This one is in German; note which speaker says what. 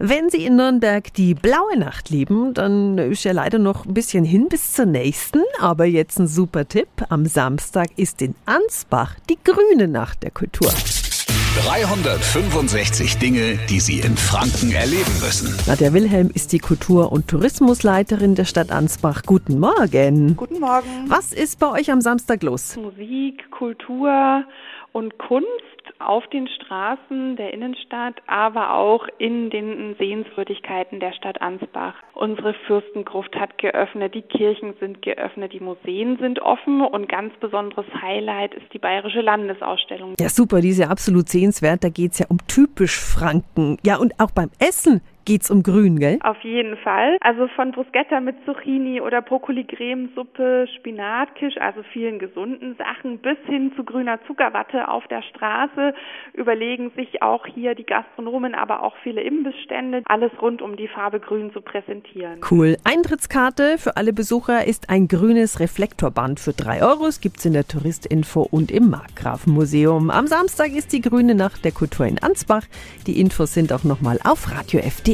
Speaker 1: Wenn Sie in Nürnberg die blaue Nacht lieben, dann ist ja leider noch ein bisschen hin bis zur nächsten. Aber jetzt ein super Tipp. Am Samstag ist in Ansbach die grüne Nacht der Kultur.
Speaker 2: 365 Dinge, die Sie in Franken erleben müssen.
Speaker 1: Nadja Wilhelm ist die Kultur- und Tourismusleiterin der Stadt Ansbach. Guten Morgen.
Speaker 3: Guten Morgen.
Speaker 1: Was ist bei euch am Samstag los?
Speaker 3: Musik, Kultur und Kunst auf den Straßen der Innenstadt, aber auch in den Sehenswürdigkeiten der Stadt Ansbach. Unsere Fürstengruft hat geöffnet, die Kirchen sind geöffnet, die Museen sind offen und ganz besonderes Highlight ist die Bayerische Landesausstellung.
Speaker 1: Ja, super, die ist ja absolut sehenswert. Da geht es ja um typisch Franken. Ja, und auch beim Essen geht's um Grün, gell?
Speaker 3: Auf jeden Fall. Also von Bruschetta mit Zucchini oder Brokkoli-Cremesuppe, Spinatkisch, also vielen gesunden Sachen, bis hin zu grüner Zuckerwatte auf der Straße überlegen sich auch hier die Gastronomen, aber auch viele Imbissstände, alles rund um die Farbe Grün zu präsentieren.
Speaker 1: Cool. Eintrittskarte für alle Besucher ist ein grünes Reflektorband für drei Euro. Es gibt's in der Touristinfo und im Markgrafenmuseum. Am Samstag ist die Grüne Nacht der Kultur in Ansbach. Die Infos sind auch nochmal auf Radio FD.